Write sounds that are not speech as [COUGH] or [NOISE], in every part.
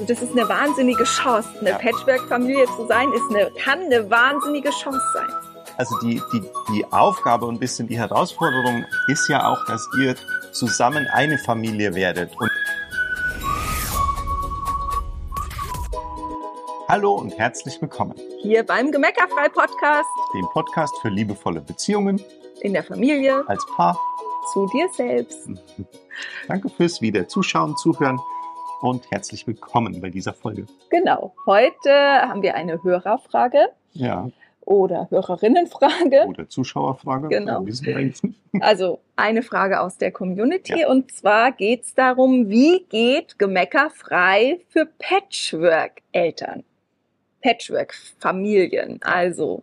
Also das ist eine wahnsinnige Chance. Eine Ja. Patchwork-Familie zu sein, ist eine, kann eine wahnsinnige Chance sein. Also die, die, die Aufgabe und ein bisschen die Herausforderung ist ja auch, dass ihr zusammen eine Familie werdet. Und Hallo und herzlich willkommen, Hier beim Gemeckerfrei-Podcast dem Podcast für liebevolle Beziehungen in der Familie als Paar. zu dir selbst. [LAUGHS] Danke fürs wieder Zuschauen, Zuhören und herzlich willkommen bei dieser Folge. Genau. Heute haben wir eine Hörerfrage Ja, oder Hörerinnenfrage. oder Zuschauerfrage. Genau. [LAUGHS] Also eine Frage aus der Community Ja. und zwar geht es darum, wie geht Gemeckerfrei für Patchwork-Eltern, Patchwork-Familien, also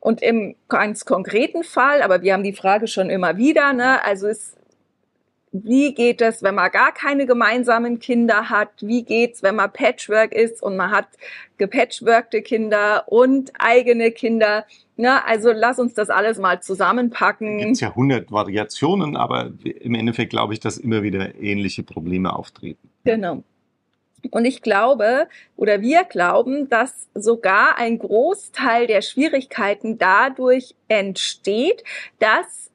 und im ganz konkreten Fall, aber wir haben die Frage schon immer wieder, ne? Also es, wie geht es, wenn man gar keine gemeinsamen Kinder hat? Wie geht's, wenn man Patchwork ist und man hat gepatchworkte Kinder und eigene Kinder? Ne? Also lass uns das alles mal zusammenpacken. gibt es ja 100 Variationen, aber im Endeffekt glaube ich, dass immer wieder ähnliche Probleme auftreten. Genau. Und ich glaube, oder wir glauben, dass sogar ein Großteil der Schwierigkeiten dadurch entsteht, dass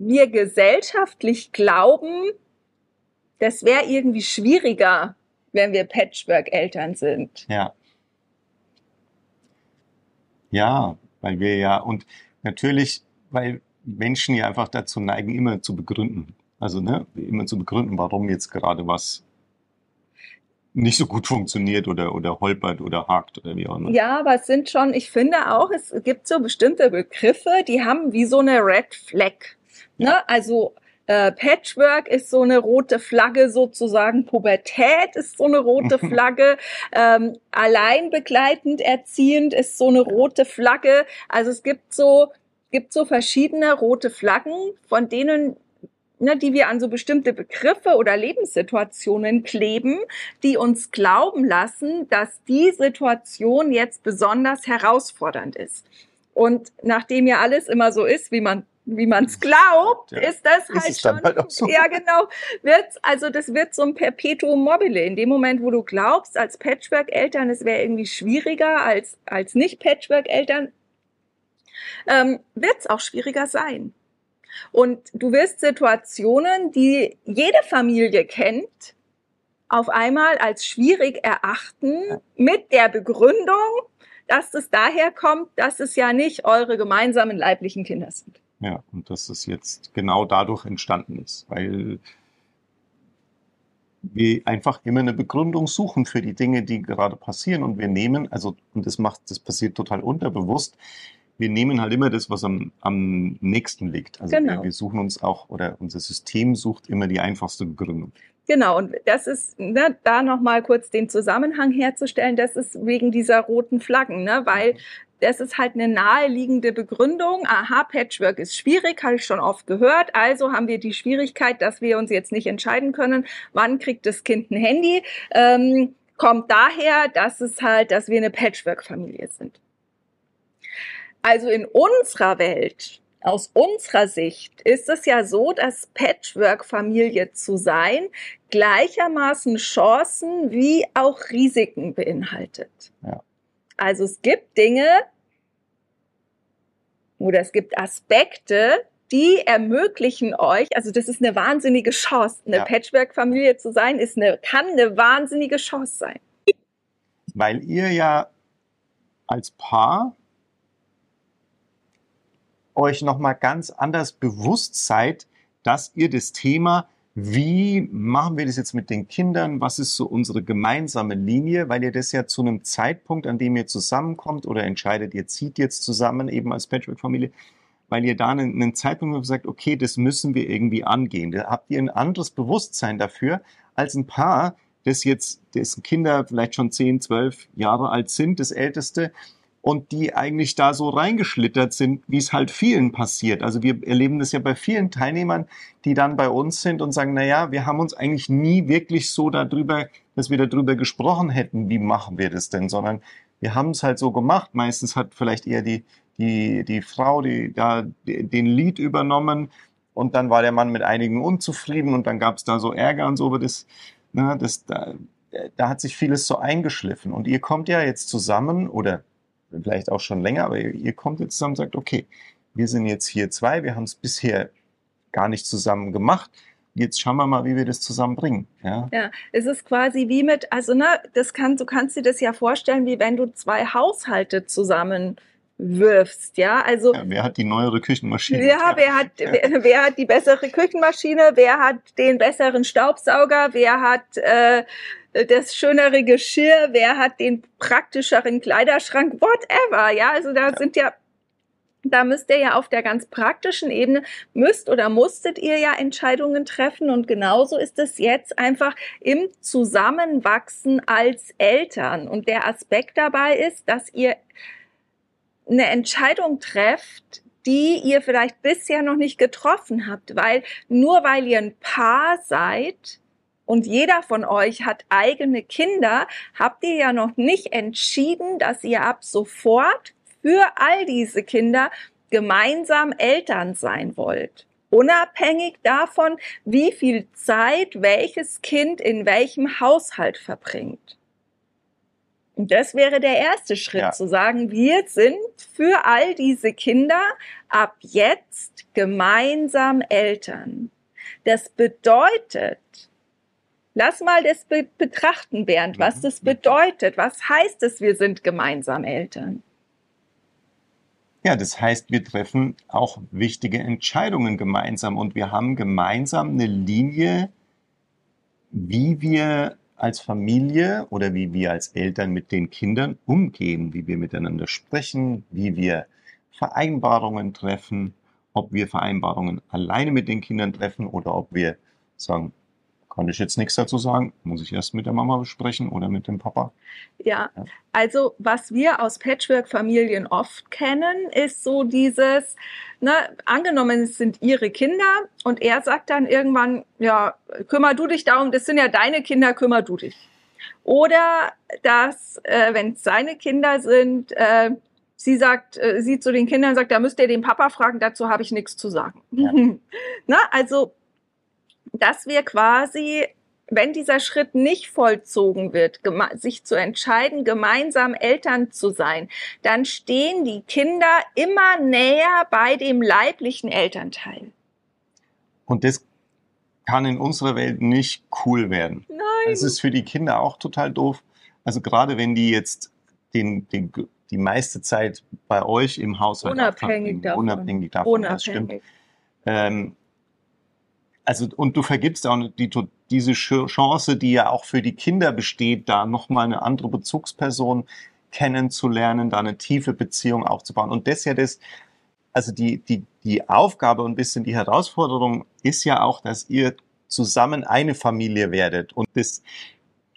wir gesellschaftlich glauben, das wäre irgendwie schwieriger, wenn wir Patchwork-Eltern sind. Ja. Ja, weil wir ja, und natürlich, weil Menschen ja einfach dazu neigen, immer zu begründen. Also, ne, immer zu begründen, warum jetzt gerade was nicht so gut funktioniert oder, oder holpert oder hakt oder wie auch immer. Ja, aber es sind schon, ich finde auch, es gibt so bestimmte Begriffe, die haben wie so eine Red Flag. Ne? Also äh, Patchwork ist so eine rote Flagge sozusagen, Pubertät ist so eine rote [LAUGHS] Flagge, ähm, allein begleitend erziehend ist so eine rote Flagge. Also es gibt so, gibt so verschiedene rote Flaggen, von denen ne, die wir an so bestimmte Begriffe oder Lebenssituationen kleben, die uns glauben lassen, dass die Situation jetzt besonders herausfordernd ist. Und nachdem ja alles immer so ist, wie man wie man es glaubt, Ja. ist das Ist halt dann schon. halt so. Ja, genau. Wird's, also das wird so ein Perpetuum mobile. In dem Moment, wo du glaubst, als Patchwork-Eltern, es wäre irgendwie schwieriger als, als Nicht-Patchwork-Eltern, ähm, wird es auch schwieriger sein. Und du wirst Situationen, die jede Familie kennt, auf einmal als schwierig erachten, mit der Begründung, dass es daher kommt, dass es ja nicht eure gemeinsamen leiblichen Kinder sind. Ja, und dass es jetzt genau dadurch entstanden ist, weil wir einfach immer eine Begründung suchen für die Dinge, die gerade passieren und wir nehmen, also, und das macht, das passiert total unterbewusst, wir nehmen halt immer das, was am, am nächsten liegt. Also Genau. wir, wir suchen uns auch, oder unser System sucht immer die einfachste Begründung. Genau, und das ist, ne, da nochmal kurz den Zusammenhang herzustellen, das ist wegen dieser roten Flaggen, ne, weil das ist halt eine naheliegende Begründung. Aha, Patchwork ist schwierig, habe ich schon oft gehört. Also haben wir die Schwierigkeit, dass wir uns jetzt nicht entscheiden können, wann kriegt das Kind ein Handy. Ähm, kommt daher, dass es halt, dass wir eine Patchwork-Familie sind. Also in unserer Welt, aus unserer Sicht, ist es ja so, dass Patchwork-Familie zu sein gleichermaßen Chancen wie auch Risiken beinhaltet. Ja. Also es gibt Dinge oder es gibt Aspekte, die ermöglichen euch, also das ist eine wahnsinnige Chance. Eine Ja. Patchwork-Familie zu sein, ist eine, kann eine wahnsinnige Chance sein. Weil ihr ja als Paar euch nochmal ganz anders bewusst seid, dass ihr das Thema, wie machen wir das jetzt mit den Kindern, was ist so unsere gemeinsame Linie, weil ihr das ja zu einem Zeitpunkt, an dem ihr zusammenkommt oder entscheidet, ihr zieht jetzt zusammen eben als Patchwork-Familie, weil ihr da einen, einen Zeitpunkt habt, sagt, okay, das müssen wir irgendwie angehen. Da habt ihr ein anderes Bewusstsein dafür als ein Paar, das jetzt, dessen Kinder vielleicht schon 10, 12 Jahre alt sind, das Älteste, und die eigentlich da so reingeschlittert sind, wie es halt vielen passiert. Also wir erleben das ja bei vielen Teilnehmern, die dann bei uns sind und sagen, na ja, wir haben uns eigentlich nie wirklich so darüber, dass wir darüber gesprochen hätten, wie machen wir das denn, sondern wir haben es halt so gemacht. Meistens hat vielleicht eher die, die, die Frau, die da den Lied übernommen und dann war der Mann mit einigen unzufrieden und dann gab es da so Ärger und so, aber das, na, das, da, da hat sich vieles so eingeschliffen. Und ihr kommt ja jetzt zusammen oder vielleicht auch schon länger, aber ihr, ihr kommt jetzt zusammen und sagt, okay, wir sind jetzt hier zwei, wir haben es bisher gar nicht zusammen gemacht. Jetzt schauen wir mal, wie wir das zusammenbringen. Ja, ja es ist quasi wie mit, also ne, das kann, du kannst dir das ja vorstellen, wie wenn du zwei Haushalte zusammen wirfst, ja, also. Ja, wer hat die neuere Küchenmaschine? Ja, ja. Wer, hat, wer, wer, hat die bessere Küchenmaschine? Wer hat den besseren Staubsauger? Wer hat äh, das schönere Geschirr? Wer hat den praktischeren Kleiderschrank? Whatever, ja, also da ja. sind ja da müsst ihr ja auf der ganz praktischen Ebene, müsst oder musstet ihr ja Entscheidungen treffen. Und genauso ist es jetzt einfach im Zusammenwachsen als Eltern. Und der Aspekt dabei ist, dass ihr eine Entscheidung trefft, die ihr vielleicht bisher noch nicht getroffen habt, weil nur weil ihr ein Paar seid und jeder von euch hat eigene Kinder, habt ihr ja noch nicht entschieden, dass ihr ab sofort für all diese Kinder gemeinsam Eltern sein wollt. Unabhängig davon, wie viel Zeit welches Kind in welchem Haushalt verbringt. Und das wäre der erste Schritt, ja. zu sagen, wir sind für all diese Kinder ab jetzt gemeinsam Eltern. Das bedeutet, lass mal das be betrachten, Bernd, was das bedeutet. Was heißt es, wir sind gemeinsam Eltern? Ja, das heißt, wir treffen auch wichtige Entscheidungen gemeinsam und wir haben gemeinsam eine Linie, wie wir als Familie oder wie wir als Eltern mit den Kindern umgehen, wie wir miteinander sprechen, wie wir Vereinbarungen treffen, ob wir Vereinbarungen alleine mit den Kindern treffen oder ob wir sagen, kann ich jetzt nichts dazu sagen, muss ich erst mit der Mama besprechen oder mit dem Papa. Ja, also was wir aus Patchwork-Familien oft kennen, ist so dieses, ne, angenommen, es sind ihre Kinder und er sagt dann irgendwann, ja, kümmer du dich darum, das sind ja deine Kinder, kümmer du dich. Oder dass, äh, wenn es seine Kinder sind, äh, sie sagt, äh, sie zu den Kindern sagt, da müsst ihr den Papa fragen, dazu habe ich nichts zu sagen. Ja. [LAUGHS] Na, also dass wir quasi, wenn dieser Schritt nicht vollzogen wird, sich zu entscheiden, gemeinsam Eltern zu sein, dann stehen die Kinder immer näher bei dem leiblichen Elternteil. Und das kann in unserer Welt nicht cool werden. Nein. Es ist für die Kinder auch total doof. Also gerade wenn die jetzt den, den, die meiste Zeit bei euch im Haushalt unabhängig davon, unabhängig davon, unabhängig. das stimmt. Ähm, also und du vergibst auch die, diese Chance, die ja auch für die Kinder besteht, da nochmal eine andere Bezugsperson kennenzulernen, da eine tiefe Beziehung aufzubauen. Und das ja das, also die, die, die Aufgabe und ein bisschen die Herausforderung ist ja auch, dass ihr zusammen eine Familie werdet. Und das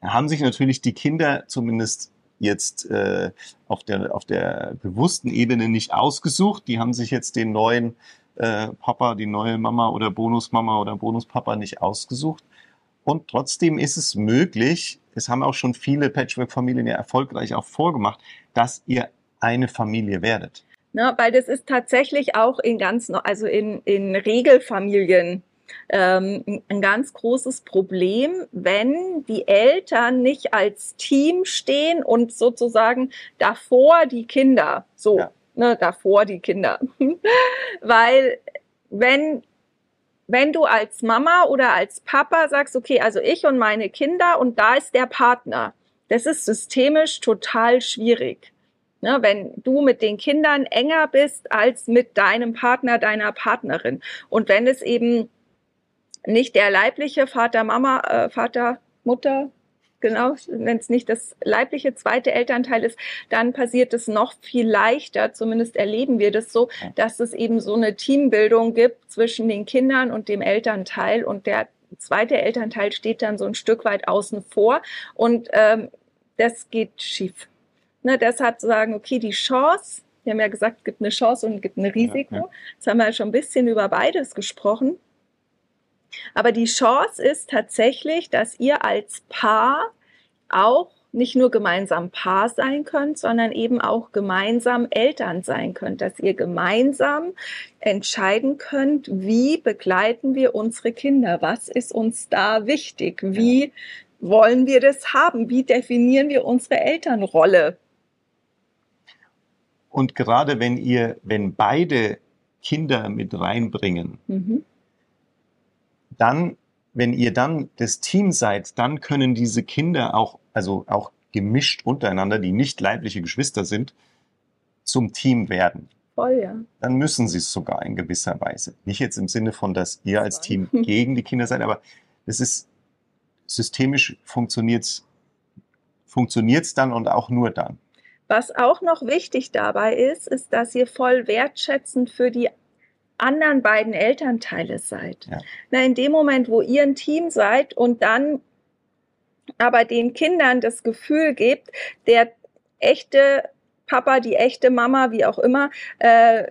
haben sich natürlich die Kinder zumindest jetzt äh, auf, der, auf der bewussten Ebene nicht ausgesucht. Die haben sich jetzt den neuen äh, Papa, die neue Mama oder Bonusmama oder Bonuspapa nicht ausgesucht. Und trotzdem ist es möglich, es haben auch schon viele Patchwork-Familien ja erfolgreich auch vorgemacht, dass ihr eine Familie werdet. Na, weil das ist tatsächlich auch in ganz, also in, in Regelfamilien ähm, ein ganz großes Problem, wenn die Eltern nicht als Team stehen und sozusagen davor die Kinder so. Ja ne, davor die Kinder. [LAUGHS] Weil wenn, wenn du als Mama oder als Papa sagst, okay, also ich und meine Kinder und da ist der Partner, das ist systemisch total schwierig. Ne, wenn du mit den Kindern enger bist als mit deinem Partner, deiner Partnerin. Und wenn es eben nicht der leibliche Vater, Mama, äh, Vater, Mutter, genau, wenn es nicht das leibliche zweite Elternteil ist, dann passiert es noch viel leichter, zumindest erleben wir das so, dass es eben so eine Teambildung gibt zwischen den Kindern und dem Elternteil und der zweite Elternteil steht dann so ein Stück weit außen vor und ähm, das geht schief. Ne, deshalb zu sagen, okay, die Chance, wir haben ja gesagt, es gibt eine Chance und es gibt ein Risiko. Ja, ja. Jetzt haben wir schon ein bisschen über beides gesprochen. Aber die Chance ist tatsächlich, dass ihr als Paar auch nicht nur gemeinsam Paar sein könnt, sondern eben auch gemeinsam Eltern sein könnt, dass ihr gemeinsam entscheiden könnt, wie begleiten wir unsere Kinder, was ist uns da wichtig, wie wollen wir das haben? Wie definieren wir unsere Elternrolle? Und gerade wenn ihr, wenn beide Kinder mit reinbringen, Mhm. Dann, wenn ihr dann das Team seid, dann können diese Kinder auch, also auch gemischt untereinander, die nicht leibliche Geschwister sind, zum Team werden. Voll, ja. Dann müssen sie es sogar in gewisser Weise. Nicht jetzt im Sinne von, dass ihr als. Team [LAUGHS] gegen die Kinder seid, aber es ist systemisch funktioniert's funktioniert's dann und auch nur dann. Was auch noch wichtig dabei ist, ist, dass ihr voll wertschätzend für die anderen beiden Elternteile seid. Ja. Na, in dem Moment, wo ihr ein Team seid und dann aber den Kindern das Gefühl gebt, der echte Papa, die echte Mama, wie auch immer, äh,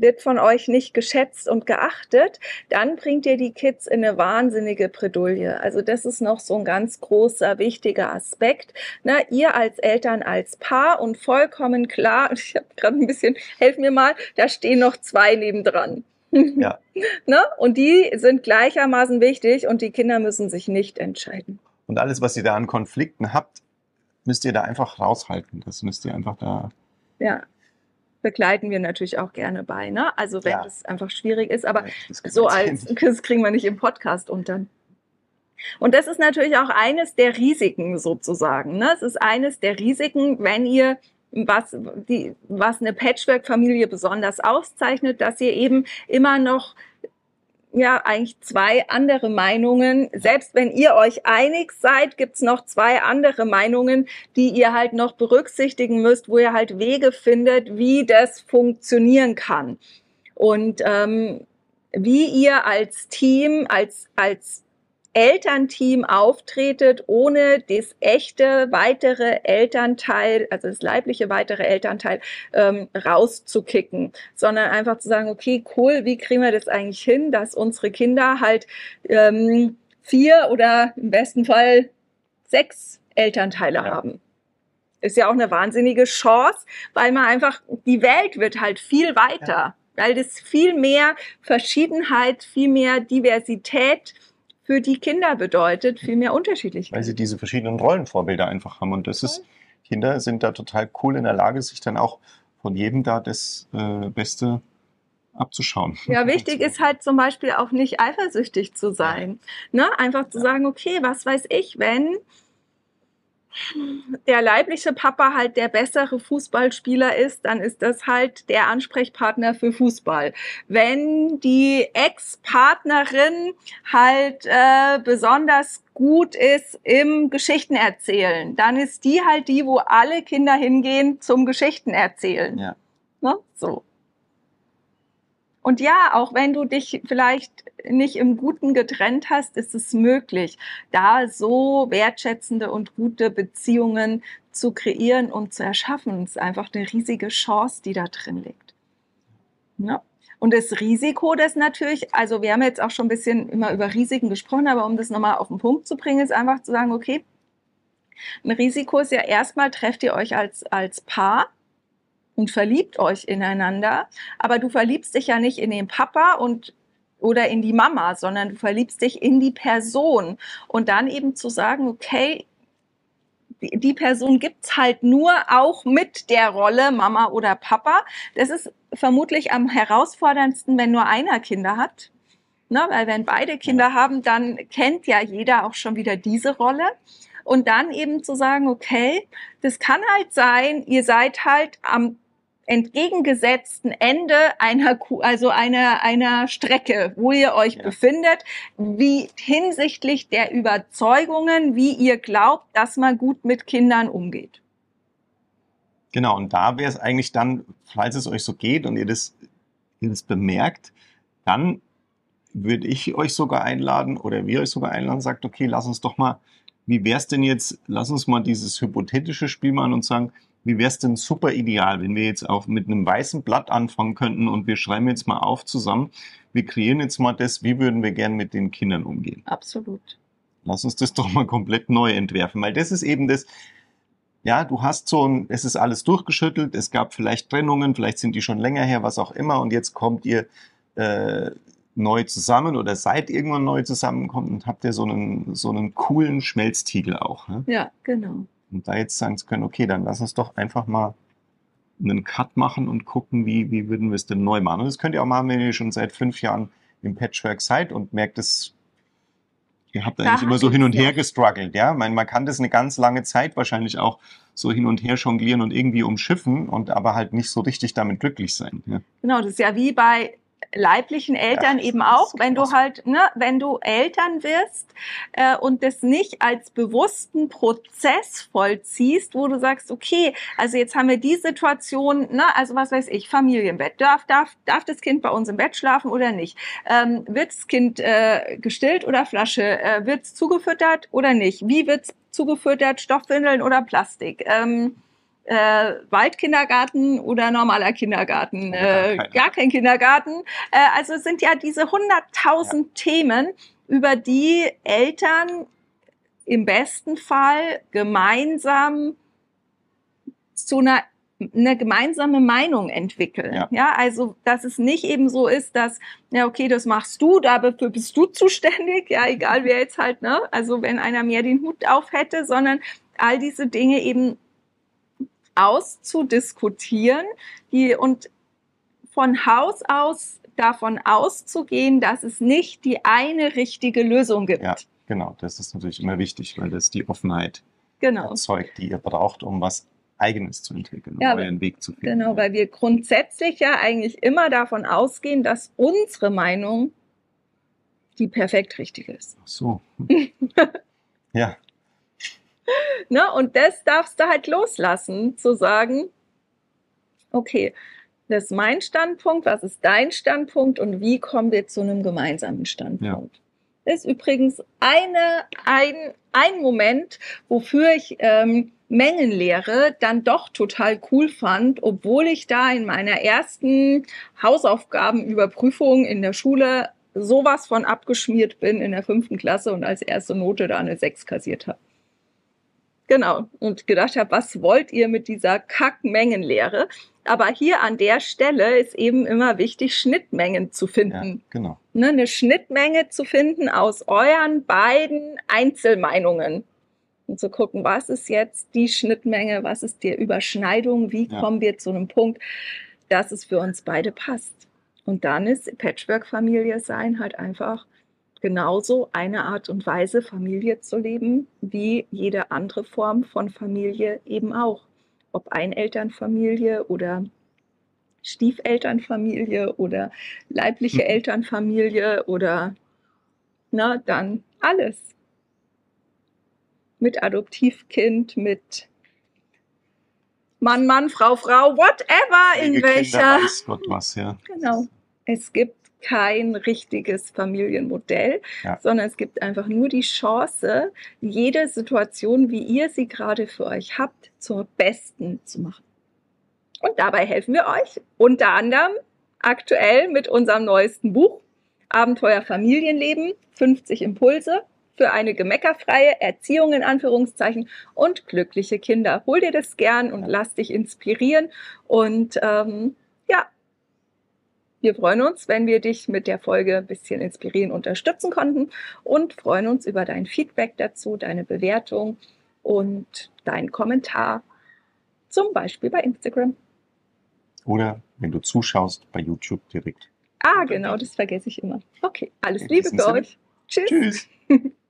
wird von euch nicht geschätzt und geachtet, dann bringt ihr die Kids in eine wahnsinnige Bredouille. Also das ist noch so ein ganz großer, wichtiger Aspekt. Na, ihr als Eltern, als Paar und vollkommen klar, [LAUGHS] ich habe gerade ein bisschen, helf mir mal, da stehen noch zwei nebendran. [LAUGHS] Ja. ne? Und die sind gleichermaßen wichtig und die Kinder müssen sich nicht entscheiden. Und alles, was ihr da an Konflikten habt, müsst ihr da einfach raushalten. Das müsst ihr einfach da. Ja. Begleiten wir natürlich auch gerne bei, ne? Also wenn Ja. das einfach schwierig ist, aber kann so als, [LAUGHS] das kriegen wir nicht im Podcast unter. Und das ist natürlich auch eines der Risiken sozusagen. Ne? Es ist eines der Risiken, wenn ihr was, die, was eine Patchwork-Familie besonders auszeichnet, dass ihr eben immer noch ja eigentlich zwei andere Meinungen, selbst wenn ihr euch einig seid, gibt's noch zwei andere Meinungen, die ihr halt noch berücksichtigen müsst, wo ihr halt Wege findet, wie das funktionieren kann. Und ähm, wie ihr als Team, als, als Elternteam auftretet, ohne das echte weitere Elternteil, also das leibliche weitere Elternteil, ähm, rauszukicken, sondern einfach zu sagen, okay, cool, wie kriegen wir das eigentlich hin, dass unsere Kinder halt ähm, vier oder im besten Fall sechs Elternteile Ja. haben. Ist ja auch eine wahnsinnige Chance, weil man einfach, die Welt wird halt viel weiter, weil das viel mehr Verschiedenheit, viel mehr Diversität für die Kinder bedeutet, viel mehr Unterschiedlichkeit. Weil sie diese verschiedenen Rollenvorbilder einfach haben. Und das ist, Kinder sind da total cool in der Lage, sich dann auch von jedem da das äh, Beste abzuschauen. Ja, [LAUGHS] wichtig ist halt zum Beispiel auch nicht eifersüchtig zu sein. Ne? Einfach zu Ja. sagen, okay, was weiß ich, wenn der leibliche Papa halt der bessere Fußballspieler ist, dann ist das halt der Ansprechpartner für Fußball. Wenn die Ex-Partnerin halt äh, besonders gut ist im Geschichten erzählen, dann ist die halt die, wo alle Kinder hingehen zum Geschichten erzählen. Ja. Ne? So. Und ja, auch wenn du dich vielleicht nicht im Guten getrennt hast, ist es möglich, da so wertschätzende und gute Beziehungen zu kreieren und zu erschaffen. Es ist einfach eine riesige Chance, die da drin liegt. Ja. Und das Risiko, das natürlich, also wir haben jetzt auch schon ein bisschen immer über Risiken gesprochen, aber um das nochmal auf den Punkt zu bringen, ist einfach zu sagen, okay, ein Risiko ist ja erstmal, trefft ihr euch als, als Paar und verliebt euch ineinander, aber du verliebst dich ja nicht in den Papa und oder in die Mama, sondern du verliebst dich in die Person und dann eben zu sagen, okay, die, die Person gibt's halt nur auch mit der Rolle Mama oder Papa. Das ist vermutlich am herausforderndsten, wenn nur einer Kinder hat. Ne, weil wenn beide Kinder haben, dann kennt ja jeder auch schon wieder diese Rolle. Und dann eben zu sagen, okay, das kann halt sein, ihr seid halt am entgegengesetzten Ende einer, also einer, einer Strecke, wo ihr euch Ja. befindet, wie hinsichtlich der Überzeugungen, wie ihr glaubt, dass man gut mit Kindern umgeht. Genau, und da wäre es eigentlich dann, falls es euch so geht und ihr das, ihr das bemerkt, dann würde ich euch sogar einladen oder wir euch sogar einladen, sagt, okay, lass uns doch mal, wie wär's denn jetzt, lass uns mal dieses hypothetische Spiel machen und sagen, wie wär's denn super ideal, wenn wir jetzt auch mit einem weißen Blatt anfangen könnten und wir schreiben jetzt mal auf zusammen, wir kreieren jetzt mal das, wie würden wir gern mit den Kindern umgehen. Absolut. Lass uns das doch mal komplett neu entwerfen, weil das ist eben das, ja, du hast so ein, es ist alles durchgeschüttelt, es gab vielleicht Trennungen, vielleicht sind die schon länger her, was auch immer, und jetzt kommt ihr, äh, neu zusammen oder seid irgendwann neu zusammengekommen und habt ihr so einen, so einen coolen Schmelztiegel auch. Ne? Ja, genau. Und da jetzt sagen zu können, okay, dann lass uns doch einfach mal einen Cut machen und gucken, wie, wie würden wir es denn neu machen. Und das könnt ihr auch machen, wenn ihr schon seit fünf Jahren im Patchwork seid und merkt, dass ihr habt eigentlich immer so hin und her gestruggelt. Ja? meine, man kann das eine ganz lange Zeit wahrscheinlich auch so hin und her jonglieren und irgendwie umschiffen und aber halt nicht so richtig damit glücklich sein. Ja? Genau, das ist ja wie bei leiblichen Eltern ja, eben auch, wenn du halt, ne, wenn du Eltern wirst äh, und das nicht als bewussten Prozess vollziehst, wo du sagst, okay, also jetzt haben wir die Situation, ne, also was weiß ich, Familienbett, darf, darf, darf das Kind bei uns im Bett schlafen oder nicht? Ähm, wird das Kind äh, gestillt oder Flasche? Äh, wird es zugefüttert oder nicht? Wie wird es zugefüttert? Stoffwindeln oder Plastik? Ähm, äh, Waldkindergarten oder normaler Kindergarten, äh, gar kein Kindergarten. Äh, also es sind ja diese hunderttausend ja. Themen, über die Eltern im besten Fall gemeinsam zu einer eine gemeinsame Meinung entwickeln. Ja. ja, also dass es nicht eben so ist, dass ja okay, das machst du, dafür bist du [LAUGHS] zuständig, ja egal wer jetzt halt ne, also wenn einer mehr den Hut auf hätte, sondern all diese Dinge eben auszudiskutieren die, und von Haus aus davon auszugehen, dass es nicht die eine richtige Lösung gibt. Ja, genau. Das ist natürlich immer wichtig, weil das die Offenheit genau. erzeugt, die ihr braucht, um was Eigenes zu entwickeln, um ja, euren Weg zu finden. Genau, weil wir grundsätzlich ja eigentlich immer davon ausgehen, dass unsere Meinung die perfekt richtige ist. Ach so. [LAUGHS] ja, ne? Und das darfst du halt loslassen, zu sagen, okay, das ist mein Standpunkt, was ist dein Standpunkt und wie kommen wir zu einem gemeinsamen Standpunkt. Ja. Das ist übrigens eine, ein, ein Moment, wofür ich ähm, Mengenlehre dann doch total cool fand, obwohl ich da in meiner ersten Hausaufgabenüberprüfung in der Schule sowas von abgeschmiert bin in der fünften Klasse und als erste Note da eine 6 kassiert habe. Genau. Und gedacht habe, was wollt ihr mit dieser Kackmengenlehre? Aber hier an der Stelle ist eben immer wichtig, Schnittmengen zu finden. Ja, genau. Ne, eine Schnittmenge zu finden aus euren beiden Einzelmeinungen. Und zu gucken, was ist jetzt die Schnittmenge, was ist die Überschneidung, wie ja. kommen wir zu einem Punkt, dass es für uns beide passt. Und dann ist Patchwork-Familie sein halt einfach genauso eine Art und Weise, Familie zu leben, wie jede andere Form von Familie eben auch. Ob Einelternfamilie oder Stiefelternfamilie oder leibliche mhm. Elternfamilie oder na, dann alles. Mit Adoptivkind, mit Mann, Mann, Frau, Frau, whatever, in welcher. Weiß Gott was, ja. Genau. Es gibt kein richtiges Familienmodell, ja. sondern es gibt einfach nur die Chance, jede Situation, wie ihr sie gerade für euch habt, zur besten zu machen. Und dabei helfen wir euch unter anderem aktuell mit unserem neuesten Buch Abenteuer Familienleben, 50 Impulse für eine gemeckerfreie Erziehung in Anführungszeichen und glückliche Kinder. Hol dir das gern und lass dich inspirieren und ähm, ja, wir freuen uns, wenn wir dich mit der Folge ein bisschen inspirieren, unterstützen konnten und freuen uns über dein Feedback dazu, deine Bewertung und deinen Kommentar, zum Beispiel bei Instagram. Oder wenn du zuschaust, bei YouTube direkt. Ah, genau, das vergesse ich immer. Okay, alles Liebe für euch. Tschüss. Tschüss. [LAUGHS]